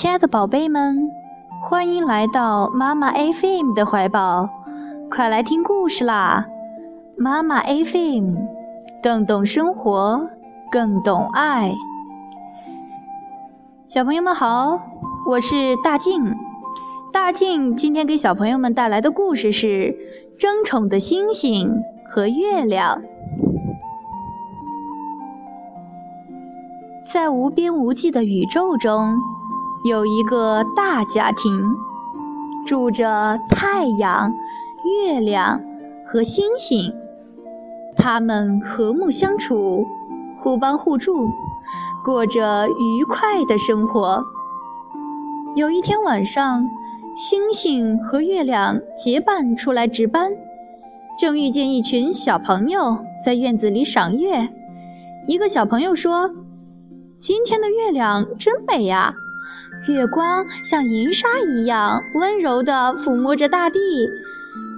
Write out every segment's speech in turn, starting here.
亲爱的宝贝们，欢迎来到妈妈 FM 的怀抱，快来听故事啦！妈妈 FM，更懂生活，更懂爱。小朋友们好，我是大静。大静今天给小朋友们带来的故事是《争宠的星星和月亮》。在无边无际的宇宙中，有一个大家庭，住着太阳、月亮和星星。他们和睦相处，互帮互助，过着愉快的生活。有一天晚上，星星和月亮结伴出来值班，正遇见一群小朋友在院子里赏月。一个小朋友说。今天的月亮真美呀，月光像银沙一样温柔地抚摸着大地，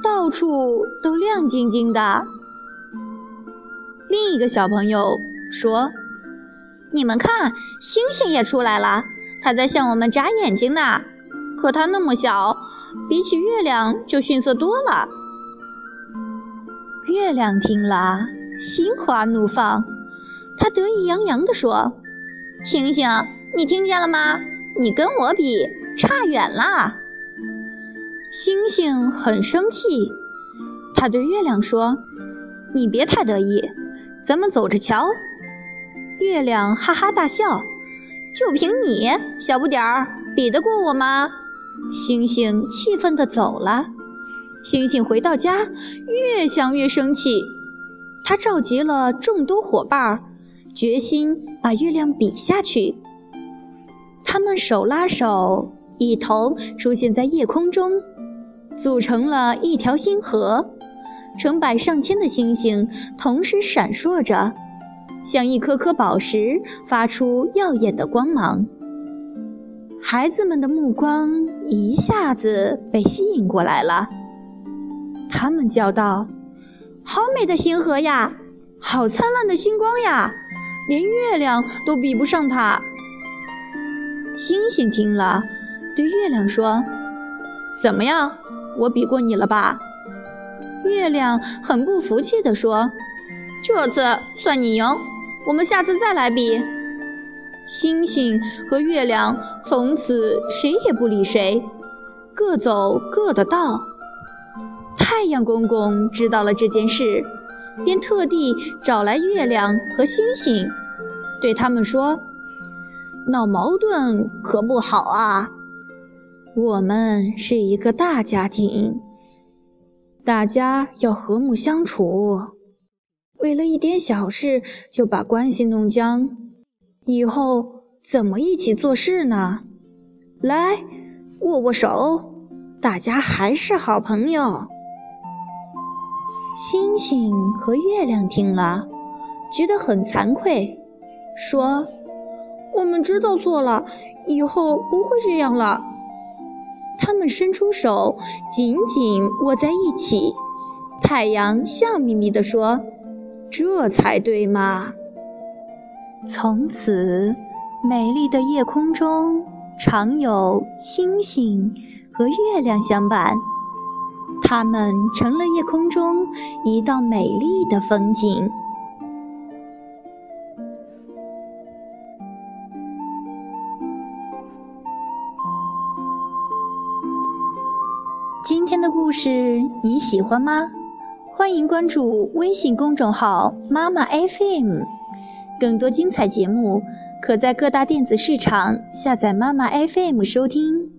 到处都亮晶晶的。另一个小朋友说：“你们看，星星也出来了，它在向我们眨眼睛呢。可它那么小，比起月亮就逊色多了。”月亮听了，心花怒放，它得意洋洋地说。星星，你听见了吗？你跟我比差远了。星星很生气，他对月亮说：“你别太得意，咱们走着瞧。”月亮哈哈大笑：“就凭你小不点儿，比得过我吗？”星星气愤地走了。星星回到家，越想越生气，他召集了众多伙伴。决心把月亮比下去。他们手拉手，一同出现在夜空中，组成了一条星河。成百上千的星星同时闪烁着，像一颗颗宝石，发出耀眼的光芒。孩子们的目光一下子被吸引过来了，他们叫道：“好美的星河呀！好灿烂的星光呀！”连月亮都比不上它。星星听了，对月亮说：“怎么样，我比过你了吧？”月亮很不服气地说：“这次算你赢，我们下次再来比。”星星和月亮从此谁也不理谁，各走各的道。太阳公公知道了这件事。便特地找来月亮和星星，对他们说：“闹矛盾可不好啊！我们是一个大家庭，大家要和睦相处。为了一点小事就把关系弄僵，以后怎么一起做事呢？来，握握手，大家还是好朋友。”星星和月亮听了，觉得很惭愧，说：“我们知道错了，以后不会这样了。”他们伸出手，紧紧握在一起。太阳笑眯眯地说：“这才对嘛！”从此，美丽的夜空中常有星星和月亮相伴。它们成了夜空中一道美丽的风景。今天的故事你喜欢吗？欢迎关注微信公众号“妈妈 FM”，更多精彩节目可在各大电子市场下载“妈妈 FM” 收听。